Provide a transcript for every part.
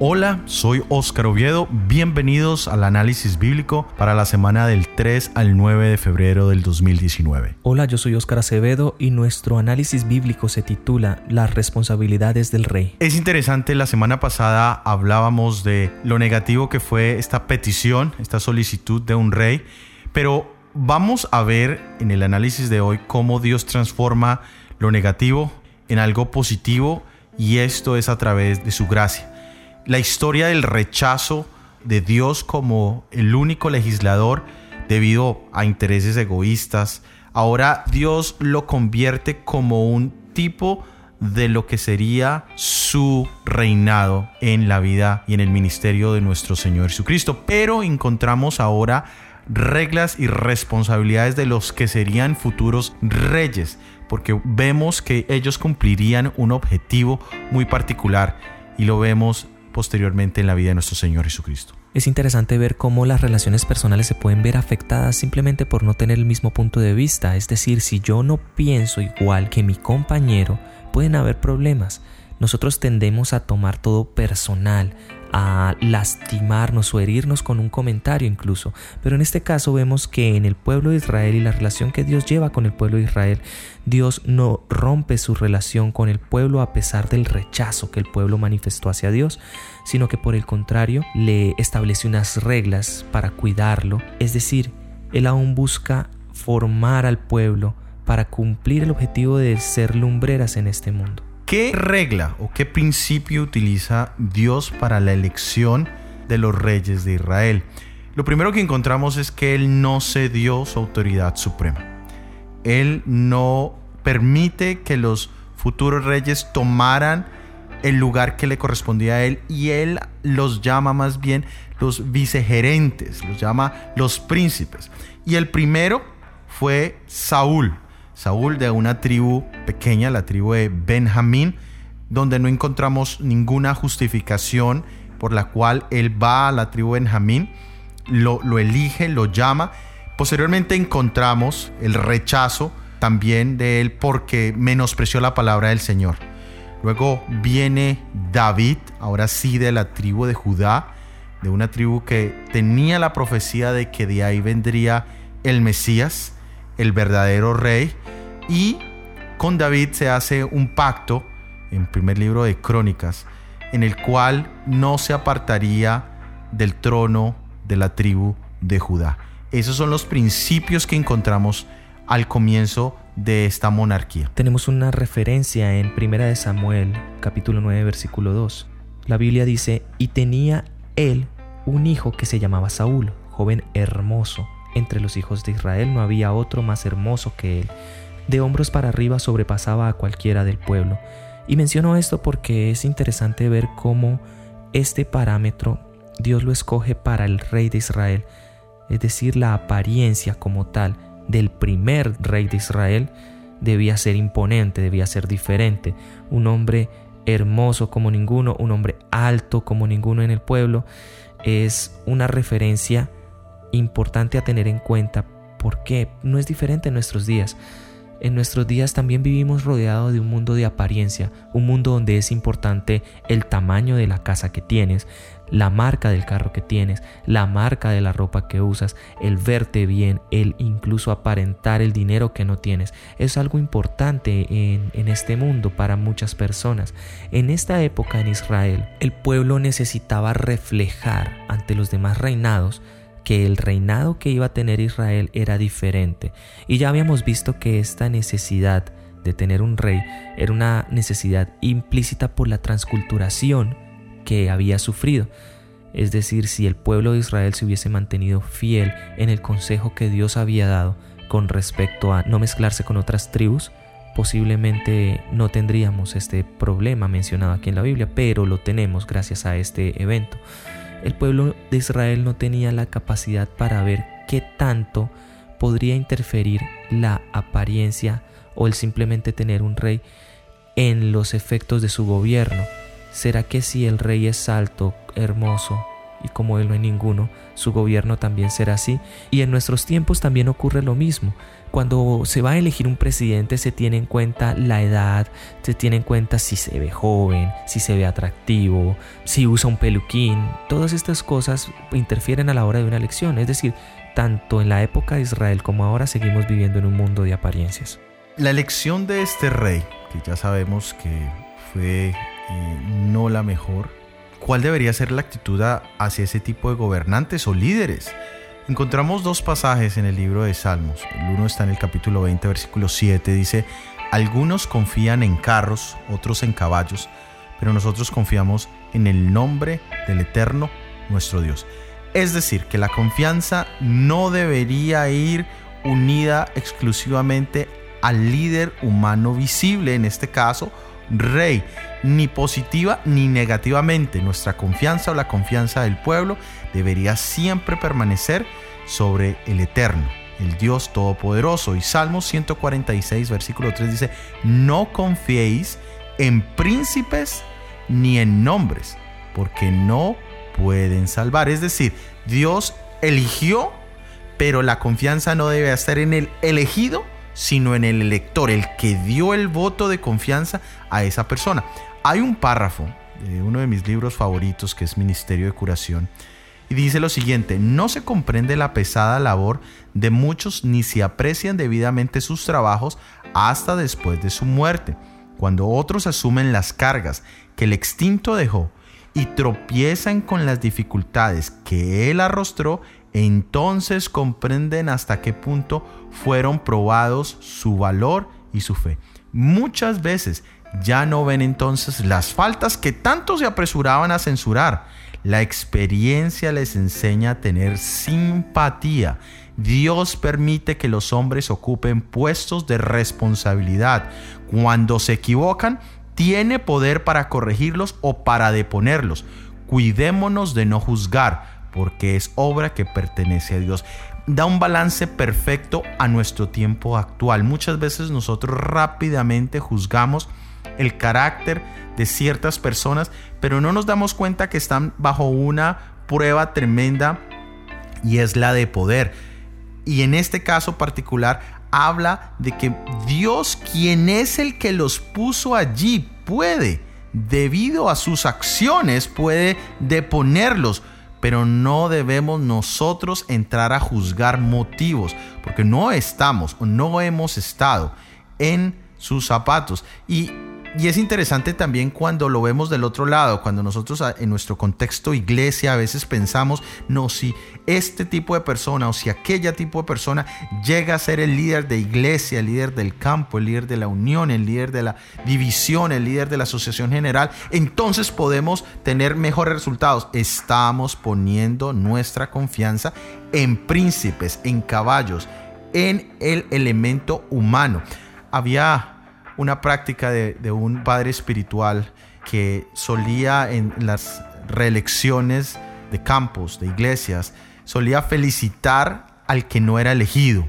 Hola, soy Óscar Oviedo. Bienvenidos al análisis bíblico para la semana del 3 al 9 de febrero del 2019. Hola, yo soy Óscar Acevedo y nuestro análisis bíblico se titula Las responsabilidades del rey. Es interesante, la semana pasada hablábamos de lo negativo que fue esta petición, esta solicitud de un rey, pero vamos a ver en el análisis de hoy cómo Dios transforma lo negativo en algo positivo y esto es a través de su gracia la historia del rechazo de Dios como el único legislador debido a intereses egoístas. Ahora Dios lo convierte como un tipo de lo que sería su reinado en la vida y en el ministerio de nuestro Señor Jesucristo. Pero encontramos ahora reglas y responsabilidades de los que serían futuros reyes, porque vemos que ellos cumplirían un objetivo muy particular y lo vemos posteriormente en la vida de nuestro Señor Jesucristo. Es interesante ver cómo las relaciones personales se pueden ver afectadas simplemente por no tener el mismo punto de vista, es decir, si yo no pienso igual que mi compañero, pueden haber problemas. Nosotros tendemos a tomar todo personal, a lastimarnos o herirnos con un comentario incluso. Pero en este caso vemos que en el pueblo de Israel y la relación que Dios lleva con el pueblo de Israel, Dios no rompe su relación con el pueblo a pesar del rechazo que el pueblo manifestó hacia Dios, sino que por el contrario le establece unas reglas para cuidarlo. Es decir, Él aún busca formar al pueblo para cumplir el objetivo de ser lumbreras en este mundo. ¿Qué regla o qué principio utiliza Dios para la elección de los reyes de Israel? Lo primero que encontramos es que Él no cedió su autoridad suprema. Él no permite que los futuros reyes tomaran el lugar que le correspondía a Él y Él los llama más bien los vicegerentes, los llama los príncipes. Y el primero fue Saúl, Saúl de una tribu pequeña, la tribu de Benjamín, donde no encontramos ninguna justificación por la cual él va a la tribu de Benjamín, lo, lo elige, lo llama. Posteriormente encontramos el rechazo también de él porque menospreció la palabra del Señor. Luego viene David, ahora sí de la tribu de Judá, de una tribu que tenía la profecía de que de ahí vendría el Mesías, el verdadero rey, y con David se hace un pacto en primer libro de Crónicas, en el cual no se apartaría del trono de la tribu de Judá. Esos son los principios que encontramos al comienzo de esta monarquía. Tenemos una referencia en Primera de Samuel, capítulo 9, versículo 2. La Biblia dice, y tenía él un hijo que se llamaba Saúl, joven hermoso. Entre los hijos de Israel no había otro más hermoso que él de hombros para arriba sobrepasaba a cualquiera del pueblo. Y menciono esto porque es interesante ver cómo este parámetro Dios lo escoge para el rey de Israel, es decir, la apariencia como tal del primer rey de Israel debía ser imponente, debía ser diferente, un hombre hermoso como ninguno, un hombre alto como ninguno en el pueblo, es una referencia importante a tener en cuenta porque no es diferente en nuestros días. En nuestros días también vivimos rodeados de un mundo de apariencia, un mundo donde es importante el tamaño de la casa que tienes, la marca del carro que tienes, la marca de la ropa que usas, el verte bien, el incluso aparentar el dinero que no tienes. Es algo importante en, en este mundo para muchas personas. En esta época en Israel, el pueblo necesitaba reflejar ante los demás reinados que el reinado que iba a tener Israel era diferente. Y ya habíamos visto que esta necesidad de tener un rey era una necesidad implícita por la transculturación que había sufrido. Es decir, si el pueblo de Israel se hubiese mantenido fiel en el consejo que Dios había dado con respecto a no mezclarse con otras tribus, posiblemente no tendríamos este problema mencionado aquí en la Biblia, pero lo tenemos gracias a este evento el pueblo de Israel no tenía la capacidad para ver qué tanto podría interferir la apariencia o el simplemente tener un rey en los efectos de su gobierno. ¿Será que si el rey es alto, hermoso, y como Él no hay ninguno, su gobierno también será así. Y en nuestros tiempos también ocurre lo mismo. Cuando se va a elegir un presidente se tiene en cuenta la edad, se tiene en cuenta si se ve joven, si se ve atractivo, si usa un peluquín. Todas estas cosas interfieren a la hora de una elección. Es decir, tanto en la época de Israel como ahora seguimos viviendo en un mundo de apariencias. La elección de este rey, que ya sabemos que fue eh, no la mejor, ¿cuál debería ser la actitud hacia ese tipo de gobernantes o líderes? Encontramos dos pasajes en el libro de Salmos. El uno está en el capítulo 20, versículo 7. Dice, algunos confían en carros, otros en caballos, pero nosotros confiamos en el nombre del Eterno, nuestro Dios. Es decir, que la confianza no debería ir unida exclusivamente al líder humano visible, en este caso, rey, ni positiva ni negativamente. Nuestra confianza o la confianza del pueblo debería siempre permanecer sobre el Eterno, el Dios Todopoderoso. Y Salmos 146, versículo 3 dice, no confiéis en príncipes ni en nombres, porque no pueden salvar. Es decir, Dios eligió, pero la confianza no debe estar en el elegido, sino en el elector, el que dio el voto de confianza a esa persona. Hay un párrafo de uno de mis libros favoritos que es Ministerio de Curación y dice lo siguiente, no se comprende la pesada labor de muchos ni se aprecian debidamente sus trabajos hasta después de su muerte, cuando otros asumen las cargas que el extinto dejó y tropiezan con las dificultades que él arrostró, entonces comprenden hasta qué punto fueron probados su valor y su fe. Muchas veces ya no ven entonces las faltas que tanto se apresuraban a censurar. La experiencia les enseña a tener simpatía. Dios permite que los hombres ocupen puestos de responsabilidad. Cuando se equivocan, tiene poder para corregirlos o para deponerlos. Cuidémonos de no juzgar, porque es obra que pertenece a Dios da un balance perfecto a nuestro tiempo actual. Muchas veces nosotros rápidamente juzgamos el carácter de ciertas personas, pero no nos damos cuenta que están bajo una prueba tremenda y es la de poder. Y en este caso particular habla de que Dios, quien es el que los puso allí, puede, debido a sus acciones, puede deponerlos. Pero no debemos nosotros entrar a juzgar motivos, porque no estamos o no hemos estado en sus zapatos. Y y es interesante también cuando lo vemos del otro lado, cuando nosotros en nuestro contexto iglesia a veces pensamos, no, si este tipo de persona o si aquella tipo de persona llega a ser el líder de iglesia, el líder del campo, el líder de la unión, el líder de la división, el líder de la asociación general, entonces podemos tener mejores resultados. Estamos poniendo nuestra confianza en príncipes, en caballos, en el elemento humano. Había una práctica de, un padre espiritual que solía en las reelecciones de campos, de iglesias, solía felicitar al que no era elegido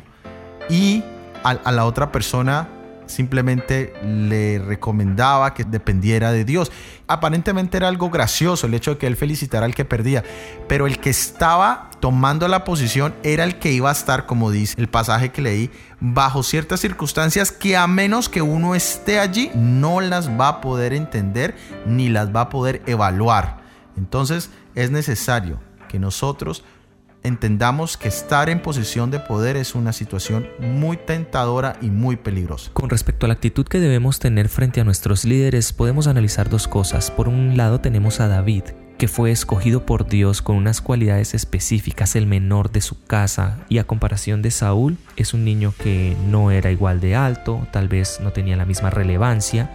y a la otra persona simplemente le recomendaba que dependiera de Dios. Aparentemente era algo gracioso el hecho de que él felicitara al que perdía, pero el que estaba tomando la posición era el que iba a estar, como dice el pasaje que leí, bajo ciertas circunstancias que a menos que uno esté allí, no las va a poder entender ni las va a poder evaluar. Entonces es necesario que nosotros entendamos que estar en posición de poder es una situación muy tentadora y muy peligrosa. Con respecto a la actitud que debemos tener frente a nuestros líderes, podemos analizar dos cosas. Por un lado tenemos a David, que fue escogido por Dios con unas cualidades específicas, el menor de su casa, y a comparación de Saúl, es un niño que no era igual de alto, tal vez no tenía la misma relevancia,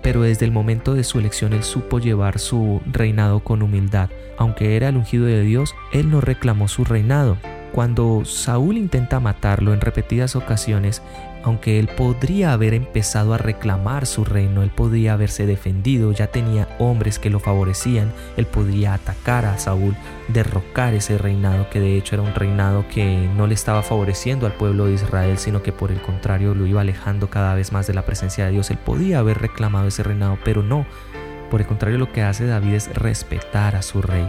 pero desde el momento de su elección él supo llevar su reinado con humildad. Aunque era el ungido de Dios, él no reclamó su reinado. Cuando Saúl intenta matarlo en repetidas ocasiones, aunque él podría haber empezado a reclamar su reino, él podría haberse defendido, ya tenía hombres que lo favorecían, él podría atacar a Saúl, derrocar ese reinado que de hecho era un reinado que no le estaba favoreciendo al pueblo de Israel, sino que por el contrario lo iba alejando cada vez más de la presencia de Dios. Él podía haber reclamado ese reinado, pero no. Por el contrario, lo que hace David es respetar a su rey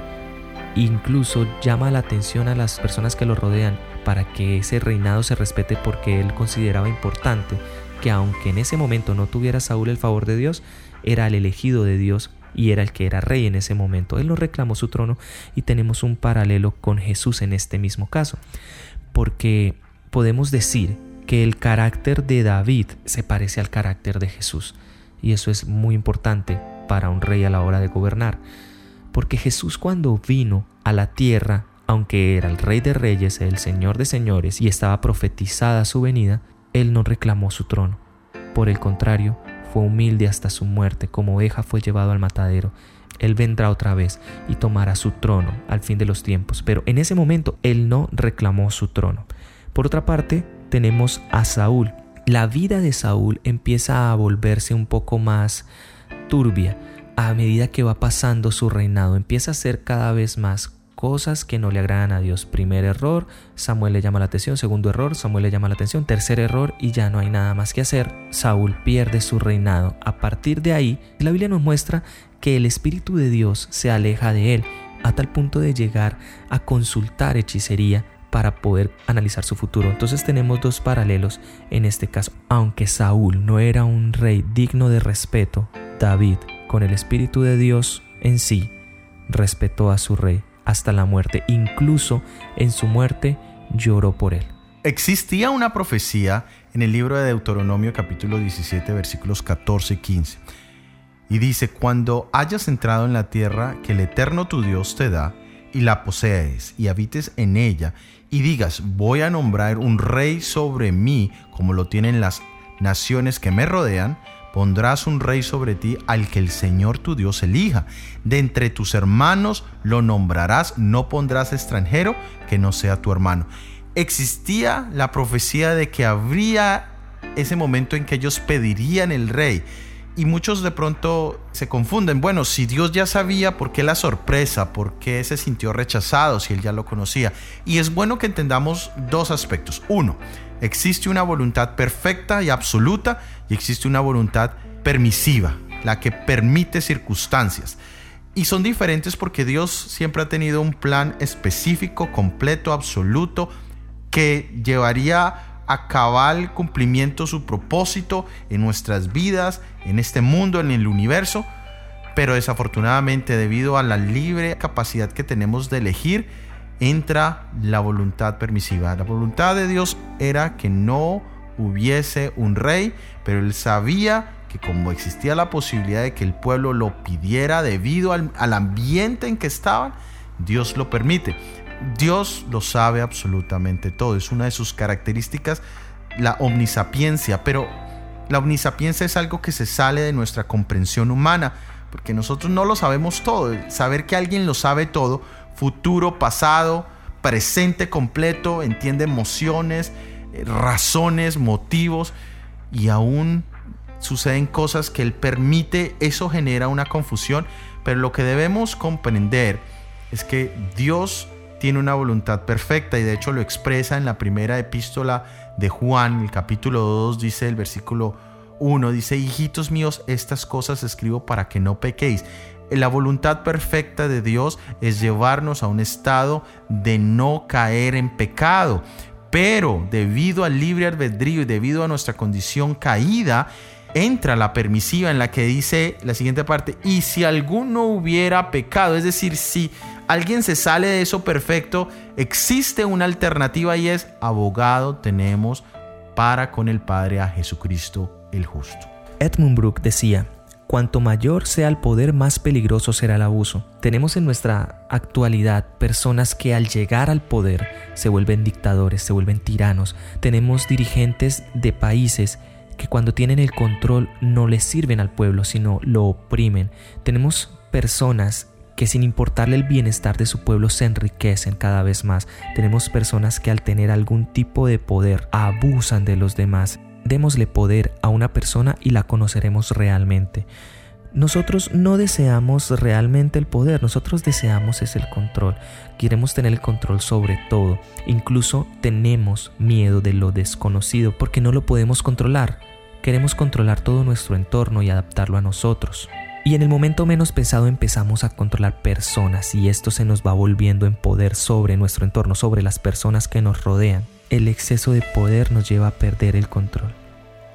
incluso llama la atención a las personas que lo rodean para que ese reinado se respete porque él consideraba importante que aunque en ese momento no tuviera Saúl el favor de Dios, era el elegido de Dios y era el que era rey en ese momento. Él no reclamó su trono y tenemos un paralelo con Jesús en este mismo caso, porque podemos decir que el carácter de David se parece al carácter de Jesús y eso es muy importante para un rey a la hora de gobernar, porque Jesús cuando vino a la tierra, aunque era el rey de reyes, el señor de señores y estaba profetizada su venida, él no reclamó su trono. Por el contrario, fue humilde hasta su muerte, como oveja fue llevado al matadero. Él vendrá otra vez y tomará su trono al fin de los tiempos, pero en ese momento él no reclamó su trono. Por otra parte, tenemos a Saúl. La vida de Saúl empieza a volverse un poco más turbia a medida que va pasando su reinado. Empieza a ser cada vez más cosas que no le agradan a Dios. Primer error, Samuel le llama la atención. Segundo error, Samuel le llama la atención. Tercer error y ya no hay nada más que hacer. Saúl pierde su reinado. A partir de ahí, la Biblia nos muestra que el Espíritu de Dios se aleja de él a tal punto de llegar a consultar hechicería para poder analizar su futuro. Entonces tenemos dos paralelos en este caso. Aunque Saúl no era un rey digno de respeto, David, con el Espíritu de Dios en sí, respetó a su rey hasta la muerte. Incluso en su muerte lloró por él. Existía una profecía en el libro de Deuteronomio capítulo 17 versículos 14 y 15. Y dice, cuando hayas entrado en la tierra que el Eterno tu Dios te da, y la posees, y habites en ella, y digas, voy a nombrar un rey sobre mí, como lo tienen las naciones que me rodean, pondrás un rey sobre ti al que el Señor tu Dios elija. De entre tus hermanos lo nombrarás, no pondrás extranjero que no sea tu hermano. Existía la profecía de que habría ese momento en que ellos pedirían el rey. Y muchos de pronto se confunden. Bueno, si Dios ya sabía, ¿por qué la sorpresa? ¿Por qué se sintió rechazado si él ya lo conocía? Y es bueno que entendamos dos aspectos. Uno, existe una voluntad perfecta y absoluta y existe una voluntad permisiva, la que permite circunstancias. Y son diferentes porque Dios siempre ha tenido un plan específico, completo, absoluto, que llevaría a cabal cumplimiento su propósito en nuestras vidas, en este mundo, en el universo. Pero desafortunadamente debido a la libre capacidad que tenemos de elegir, entra la voluntad permisiva. La voluntad de Dios era que no hubiese un rey, pero él sabía que como existía la posibilidad de que el pueblo lo pidiera debido al, ambiente en que estaban, Dios lo permite. Dios lo sabe absolutamente todo. Es una de sus características la omnisapiencia, pero la omnisapiencia es algo que se sale de nuestra comprensión humana, porque nosotros no lo sabemos todo. Saber que alguien lo sabe todo, futuro, pasado, presente completo, entiende emociones, razones, motivos y aún suceden cosas que Él permite, eso genera una confusión, pero lo que debemos comprender es que Dios tiene una voluntad perfecta y de hecho lo expresa en la primera epístola de Juan, el capítulo 2, dice el versículo 1, dice, hijitos míos, estas cosas escribo para que no pequéis. La voluntad perfecta de Dios es llevarnos a un estado de no caer en pecado. Pero debido al libre albedrío y debido a nuestra condición caída, entra la permisiva en la que dice la siguiente parte, y si alguno hubiera pecado, es decir, si alguien se sale de eso perfecto, existe una alternativa y es abogado tenemos para con el Padre a Jesucristo el justo. Edmund Brooke decía, Cuanto mayor sea el poder, más peligroso será el abuso. Tenemos en nuestra actualidad personas que al llegar al poder se vuelven dictadores, se vuelven tiranos. Tenemos dirigentes de países que cuando tienen el control no les sirven al pueblo, sino lo oprimen. Tenemos personas que sin importarle el bienestar de su pueblo se enriquecen cada vez más. Tenemos personas que al tener algún tipo de poder abusan de los demás démosle poder a una persona y la conoceremos realmente. Nosotros no deseamos realmente el poder, nosotros deseamos es el control. Queremos tener el control sobre todo. Incluso tenemos miedo de lo desconocido porque no lo podemos controlar. Queremos controlar todo nuestro entorno y adaptarlo a nosotros. Y en el momento menos pensado empezamos a controlar personas y esto se nos va volviendo en poder sobre nuestro entorno, sobre las personas que nos rodean. El exceso de poder nos lleva a perder el control.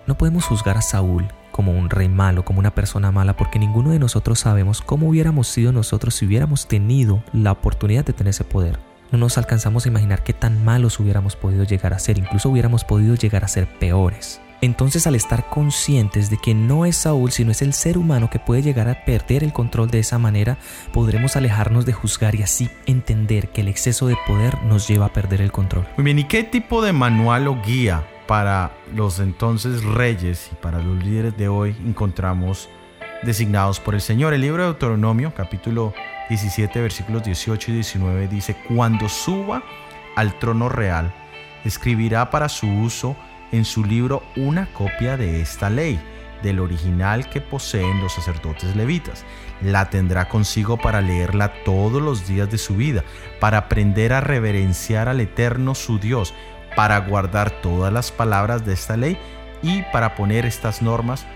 No podemos juzgar a Saúl como un rey malo, como una persona mala, porque ninguno de nosotros sabemos cómo hubiéramos sido nosotros si hubiéramos tenido la oportunidad de tener ese poder. No nos alcanzamos a imaginar qué tan malos hubiéramos podido llegar a ser, incluso hubiéramos podido llegar a ser peores. Entonces al estar conscientes de que no es Saúl, sino es el ser humano que puede llegar a perder el control de esa manera, podremos alejarnos de juzgar y así entender que el exceso de poder nos lleva a perder el control. Muy bien, ¿y qué tipo de manual o guía para los entonces reyes y para los líderes de hoy encontramos designados por el Señor. El libro de Deuteronomio, capítulo 17, versículos 18 y 19 dice, cuando suba al trono real, escribirá para su uso en su libro una copia de esta ley, del original que poseen los sacerdotes levitas. La tendrá consigo para leerla todos los días de su vida, para aprender a reverenciar al Eterno su Dios, para guardar todas las palabras de esta ley y para poner estas normas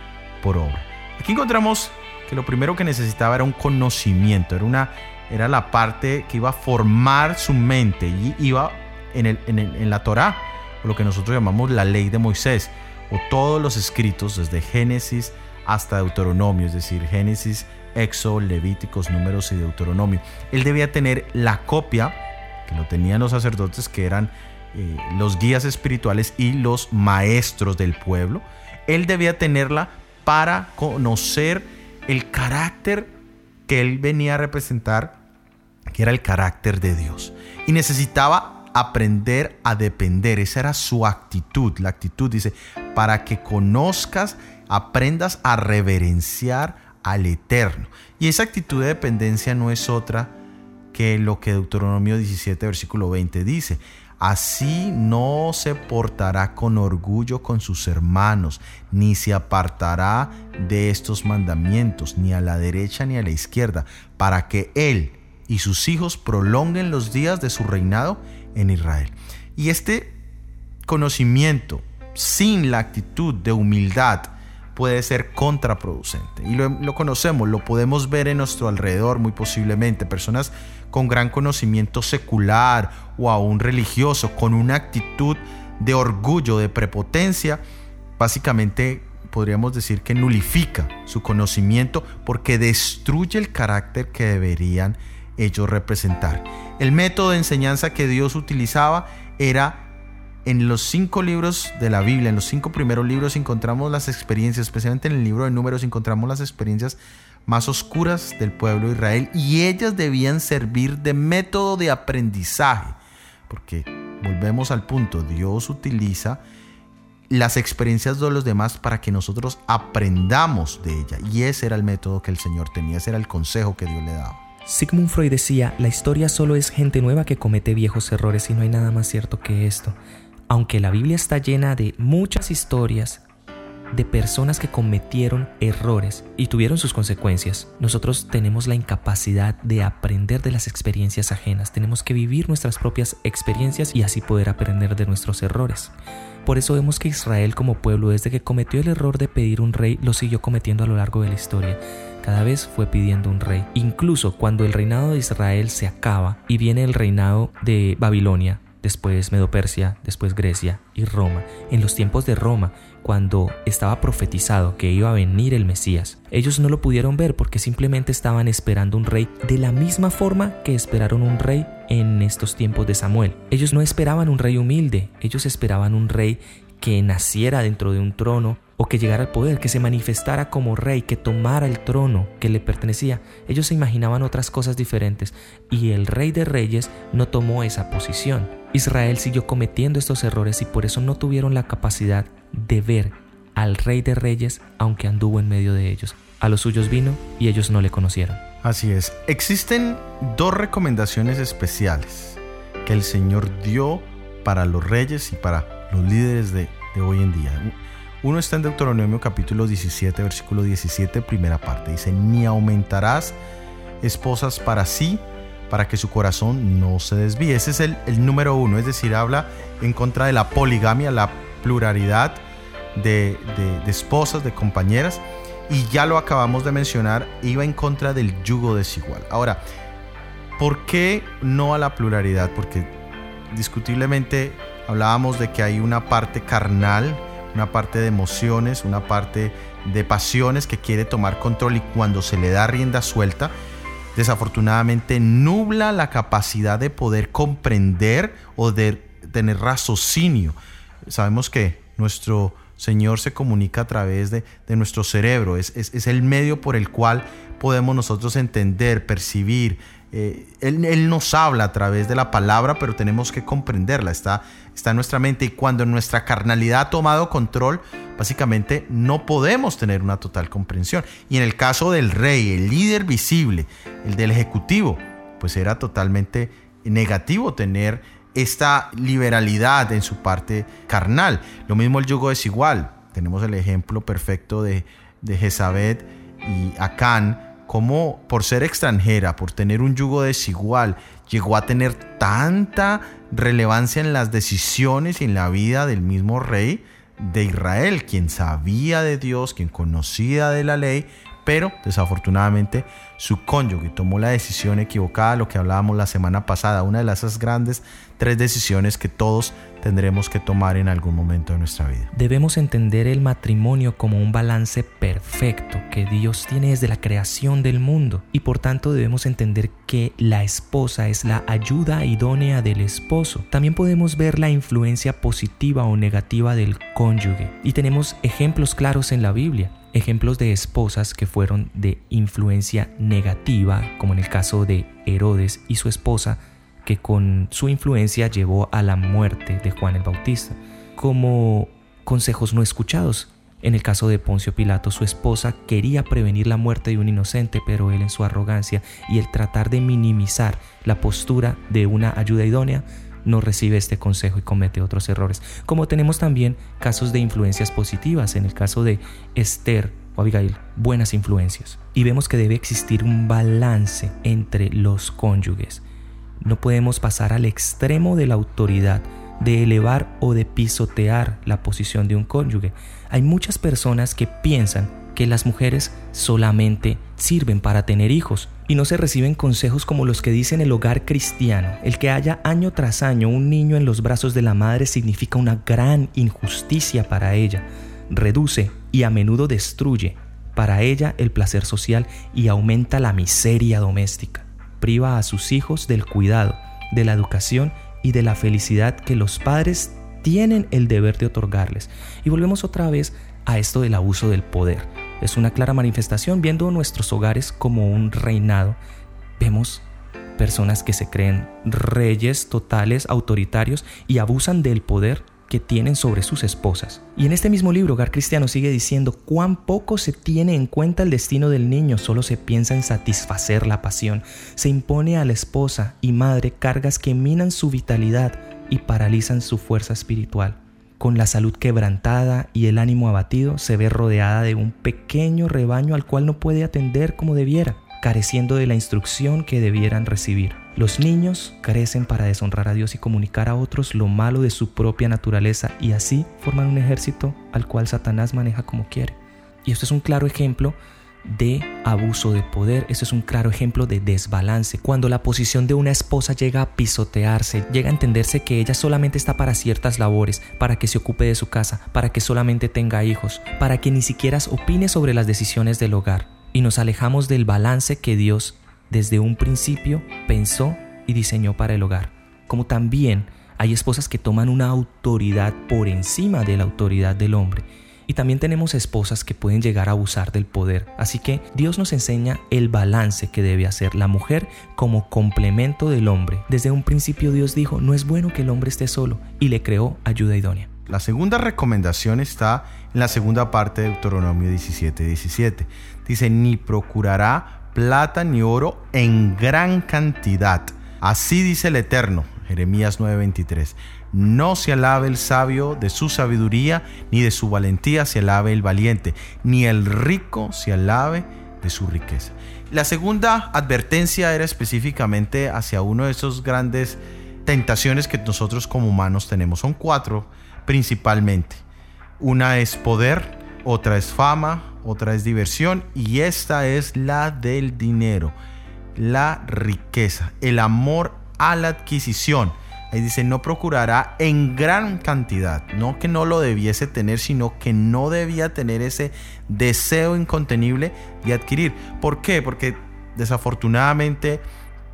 por obra. Aquí encontramos que lo primero que necesitaba era un conocimiento, era, una, era la parte que iba a formar su mente y iba en, el, en, en la Torah, lo que nosotros llamamos la ley de Moisés, o todos los escritos desde Génesis hasta Deuteronomio, es decir, Génesis, Éxodo, Levíticos, Números y Deuteronomio. Él debía tener la copia, que lo tenían los sacerdotes, que eran eh, los guías espirituales y los maestros del pueblo, él debía tenerla para conocer el carácter que él venía a representar, que era el carácter de Dios. Y necesitaba aprender a depender, esa era su actitud. La actitud dice, para que conozcas, aprendas a reverenciar al Eterno. Y esa actitud de dependencia no es otra que lo que Deuteronomio 17, versículo 20 dice. Así no se portará con orgullo con sus hermanos, ni se apartará de estos mandamientos, ni a la derecha ni a la izquierda, para que él y sus hijos prolonguen los días de su reinado en Israel. Y este conocimiento, sin la actitud de humildad, puede ser contraproducente. Y lo, conocemos, lo podemos ver en nuestro alrededor muy posiblemente. Personas con gran conocimiento secular o aún religioso, con una actitud de orgullo, de prepotencia, básicamente podríamos decir que nulifica su conocimiento porque destruye el carácter que deberían ellos representar. El método de enseñanza que Dios utilizaba era en los cinco libros de la Biblia, en los cinco primeros libros encontramos las experiencias, especialmente en el libro de números encontramos las experiencias más oscuras del pueblo de Israel y ellas debían servir de método de aprendizaje, porque volvemos al punto, Dios utiliza las experiencias de los demás para que nosotros aprendamos de ella y ese era el método que el Señor tenía, ese era el consejo que Dios le daba. Sigmund Freud decía, la historia solo es gente nueva que comete viejos errores y no hay nada más cierto que esto. Aunque la Biblia está llena de muchas historias de personas que cometieron errores y tuvieron sus consecuencias. Nosotros tenemos la incapacidad de aprender de las experiencias ajenas. Tenemos que vivir nuestras propias experiencias y así poder aprender de nuestros errores. Por eso vemos que Israel como pueblo, desde que cometió el error de pedir un rey, lo siguió cometiendo a lo largo de la historia. Cada vez fue pidiendo un rey. Incluso cuando el reinado de Israel se acaba y viene el reinado de Babilonia, después Medopersia, después Grecia y Roma. En los tiempos de Roma, cuando estaba profetizado que iba a venir el Mesías, ellos no lo pudieron ver porque simplemente estaban esperando un rey de la misma forma que esperaron un rey en estos tiempos de Samuel. Ellos no esperaban un rey humilde, ellos esperaban un rey que naciera dentro de un trono o que llegara al poder, que se manifestara como rey, que tomara el trono que le pertenecía. Ellos se imaginaban otras cosas diferentes y el rey de reyes no tomó esa posición. Israel siguió cometiendo estos errores y por eso no tuvieron la capacidad de ver al rey de reyes aunque anduvo en medio de ellos. A los suyos vino y ellos no le conocieron. Así es. Existen dos recomendaciones especiales que el Señor dio para los reyes y para los líderes de, hoy en día. Uno está en Deuteronomio capítulo 17, versículo 17, primera parte. Dice, ni aumentarás esposas para sí, para que su corazón no se desvíe. Ese es el, número uno, es decir, habla en contra de la poligamia, la pluralidad de esposas, de compañeras. y ya lo acabamos de mencionar, iba en contra del yugo desigual. Ahora, ¿por qué no a la pluralidad? Porque discutiblemente hablábamos de que hay una parte carnal, una parte de emociones, una parte de pasiones que quiere tomar control y cuando se le da rienda suelta, desafortunadamente nubla la capacidad de poder comprender o de tener raciocinio. Sabemos que nuestro Señor se comunica a través de, nuestro cerebro, es, es, el medio por el cual podemos nosotros entender, percibir. Eh, él, nos habla a través de la palabra, pero tenemos que comprenderla, está, en nuestra mente y cuando nuestra carnalidad ha tomado control, básicamente no podemos tener una total comprensión. Y en el caso del rey, el líder visible, el del ejecutivo, pues era totalmente negativo tener esta liberalidad en su parte carnal. Lo mismo el yugo desigual. Tenemos el ejemplo perfecto de, de Jezabel y Acán, como por ser extranjera, por tener un yugo desigual, llegó a tener tanta relevancia en las decisiones y en la vida del mismo rey de Israel, quien sabía de Dios, quien conocía de la ley, pero desafortunadamente su cónyuge tomó la decisión equivocada, lo que hablábamos la semana pasada, una de las grandes tres decisiones que todos tendremos que tomar en algún momento de nuestra vida. Debemos entender el matrimonio como un balance perfecto que Dios tiene desde la creación del mundo y por tanto debemos entender que la esposa es la ayuda idónea del esposo. También podemos ver la influencia positiva o negativa del cónyuge y tenemos ejemplos claros en la Biblia ejemplos de esposas que fueron de influencia negativa, como en el caso de Herodes y su esposa, que con su influencia llevó a la muerte de Juan el Bautista, como consejos no escuchados. En el caso de Poncio Pilato, su esposa quería prevenir la muerte de un inocente, pero él en su arrogancia y el tratar de minimizar la postura de una ayuda idónea, no recibe este consejo y comete otros errores. Como tenemos también casos de influencias positivas, en el caso de Esther o Abigail, buenas influencias. Y vemos que debe existir un balance entre los cónyuges. No podemos pasar al extremo de la autoridad, de elevar o de pisotear la posición de un cónyuge. Hay muchas personas que piensan que las mujeres solamente sirven para tener hijos y no se reciben consejos como los que dicen el hogar cristiano. El que haya año tras año un niño en los brazos de la madre significa una gran injusticia para ella. Reduce y a menudo destruye para ella el placer social y aumenta la miseria doméstica. Priva a sus hijos del cuidado, de la educación y de la felicidad que los padres tienen el deber de otorgarles. Y volvemos otra vez a esto del abuso del poder es una clara manifestación viendo nuestros hogares como un reinado. Vemos personas que se creen reyes totales, autoritarios y abusan del poder que tienen sobre sus esposas. Y en este mismo libro, Hogar Cristiano sigue diciendo cuán poco se tiene en cuenta el destino del niño, solo se piensa en satisfacer la pasión. Se impone a la esposa y madre cargas que minan su vitalidad y paralizan su fuerza espiritual con la salud quebrantada y el ánimo abatido, se ve rodeada de un pequeño rebaño al cual no puede atender como debiera, careciendo de la instrucción que debieran recibir. Los niños crecen para deshonrar a Dios y comunicar a otros lo malo de su propia naturaleza y así forman un ejército al cual Satanás maneja como quiere. Y esto es un claro ejemplo de abuso de poder. Eso es un claro ejemplo de desbalance. Cuando la posición de una esposa llega a pisotearse, llega a entenderse que ella solamente está para ciertas labores, para que se ocupe de su casa, para que solamente tenga hijos, para que ni siquiera opine sobre las decisiones del hogar. Y nos alejamos del balance que Dios desde un principio pensó y diseñó para el hogar. Como también hay esposas que toman una autoridad por encima de la autoridad del hombre y también tenemos esposas que pueden llegar a abusar del poder. Así que Dios nos enseña el balance que debe hacer la mujer como complemento del hombre. Desde un principio Dios dijo, no es bueno que el hombre esté solo y le creó ayuda idónea. La segunda recomendación está en la segunda parte de Deuteronomio 17, 17. Dice, ni procurará plata ni oro en gran cantidad. Así dice el Eterno, Jeremías 9:23. No se alabe el sabio de su sabiduría, ni de su valentía se alabe el valiente, ni el rico se alabe de su riqueza. La segunda advertencia era específicamente hacia uno de esos grandes tentaciones que nosotros como humanos tenemos. Son cuatro principalmente. Una es poder, otra es fama, otra es diversión y esta es la del dinero, la riqueza, el amor a la adquisición. Ahí dice, no procurará en gran cantidad, no que no lo debiese tener, sino que no debía tener ese deseo incontenible de adquirir. ¿Por qué? Porque desafortunadamente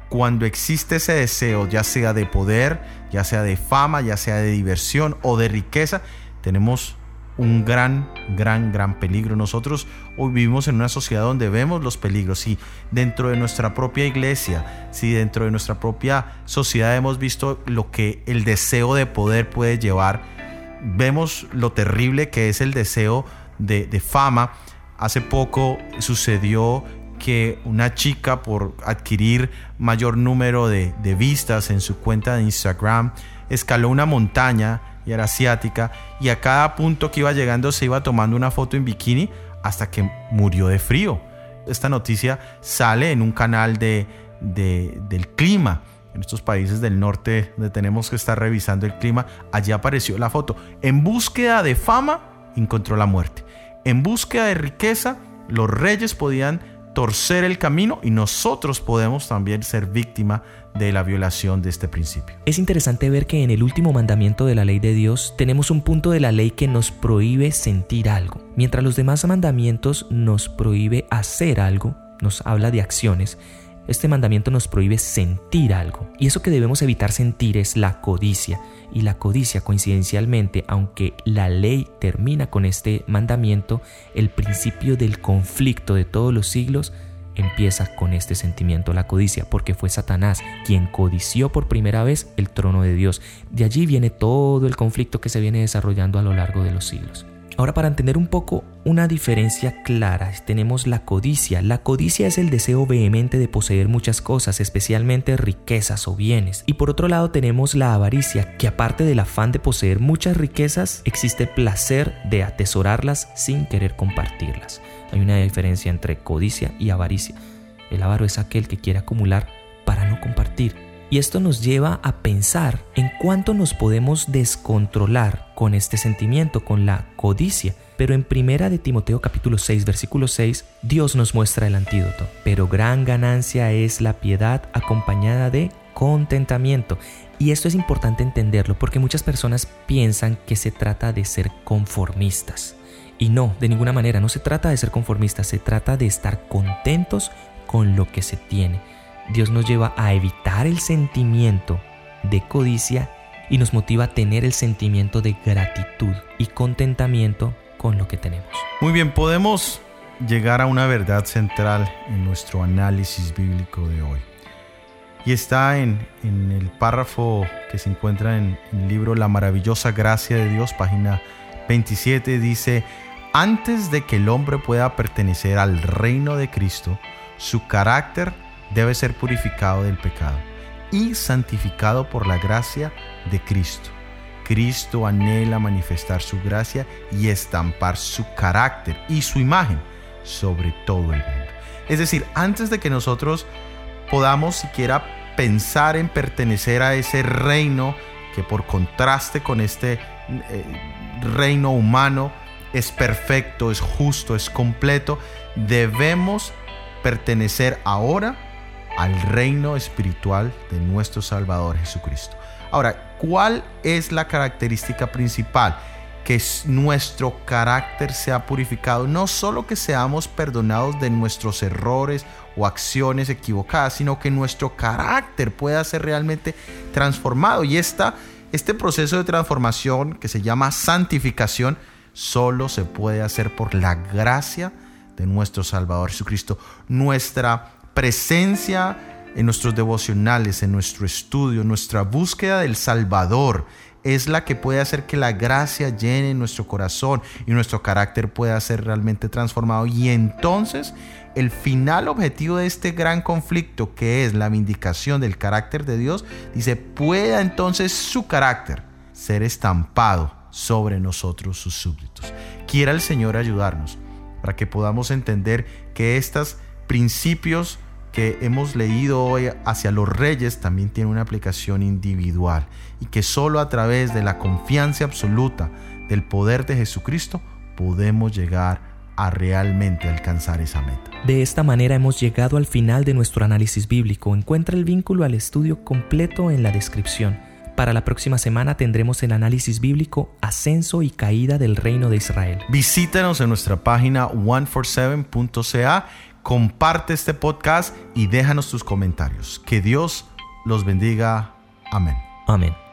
cuando existe ese deseo, ya sea de poder, ya sea de fama, ya sea de diversión o de riqueza, tenemos un gran, gran, gran peligro. Nosotros hoy vivimos en una sociedad donde vemos los peligros. Si dentro de nuestra propia iglesia, si dentro de nuestra propia sociedad hemos visto lo que el deseo de poder puede llevar, vemos lo terrible que es el deseo de, fama. Hace poco sucedió que una chica por adquirir mayor número de, de vistas en su cuenta de Instagram escaló una montaña y era asiática, y a cada punto que iba llegando se iba tomando una foto en bikini hasta que murió de frío. Esta noticia sale en un canal de, del clima. En estos países del norte donde tenemos que estar revisando el clima, allí apareció la foto. En búsqueda de fama, encontró la muerte. En búsqueda de riqueza, los reyes podían torcer el camino y nosotros podemos también ser víctima de la violación de este principio. Es interesante ver que en el último mandamiento de la ley de Dios tenemos un punto de la ley que nos prohíbe sentir algo. Mientras los demás mandamientos nos prohíbe hacer algo, nos habla de acciones, este mandamiento nos prohíbe sentir algo. Y eso que debemos evitar sentir es la codicia. Y la codicia, coincidencialmente, aunque la ley termina con este mandamiento, el principio del conflicto de todos los siglos empieza con este sentimiento, la codicia, porque fue Satanás quien codició por primera vez el trono de Dios. De allí viene todo el conflicto que se viene desarrollando a lo largo de los siglos. Ahora para entender un poco una diferencia clara, tenemos la codicia. La codicia es el deseo vehemente de poseer muchas cosas, especialmente riquezas o bienes. Y por otro lado tenemos la avaricia, que aparte del afán de poseer muchas riquezas, existe placer de atesorarlas sin querer compartirlas. Hay una diferencia entre codicia y avaricia. El avaro es aquel que quiere acumular para no compartir. Y esto nos lleva a pensar en cuánto nos podemos descontrolar con este sentimiento, con la codicia. Pero en primera de Timoteo capítulo 6 versículo 6, Dios nos muestra el antídoto. Pero gran ganancia es la piedad acompañada de contentamiento. Y esto es importante entenderlo porque muchas personas piensan que se trata de ser conformistas. Y no, de ninguna manera, no se trata de ser conformistas, se trata de estar contentos con lo que se tiene. Dios nos lleva a evitar el sentimiento de codicia y nos motiva a tener el sentimiento de gratitud y contentamiento con lo que tenemos. Muy bien, podemos llegar a una verdad central en nuestro análisis bíblico de hoy. Y está en, el párrafo que se encuentra en, en el libro La maravillosa gracia de Dios, página 27 dice, antes de que el hombre pueda pertenecer al reino de Cristo, su carácter debe ser purificado del pecado y santificado por la gracia de Cristo. Cristo anhela manifestar su gracia y estampar su carácter y su imagen sobre todo el mundo. Es decir, antes de que nosotros podamos siquiera pensar en pertenecer a ese reino que por contraste con este eh, reino humano es perfecto, es justo, es completo, debemos pertenecer ahora al reino espiritual de nuestro Salvador Jesucristo. Ahora, ¿cuál es la característica principal? Que nuestro carácter sea purificado, no solo que seamos perdonados de nuestros errores o acciones equivocadas, sino que nuestro carácter pueda ser realmente transformado. Y esta este proceso de transformación que se llama santificación solo se puede hacer por la gracia de nuestro Salvador Jesucristo. Nuestra presencia en nuestros devocionales, en nuestro estudio, nuestra búsqueda del Salvador es la que puede hacer que la gracia llene nuestro corazón y nuestro carácter pueda ser realmente transformado. Y entonces el final objetivo de este gran conflicto, que es la vindicación del carácter de Dios, dice, pueda entonces su carácter ser estampado sobre nosotros, sus súbditos. Quiera el Señor ayudarnos para que podamos entender que estos principios que hemos leído hoy hacia los reyes también tienen una aplicación individual y que solo a través de la confianza absoluta del poder de Jesucristo podemos llegar a realmente alcanzar esa meta. De esta manera hemos llegado al final de nuestro análisis bíblico. Encuentra el vínculo al estudio completo en la descripción. Para la próxima semana tendremos el análisis bíblico Ascenso y Caída del Reino de Israel. Visítanos en nuestra página 147.ca, comparte este podcast y déjanos tus comentarios. Que Dios los bendiga. Amén. Amén.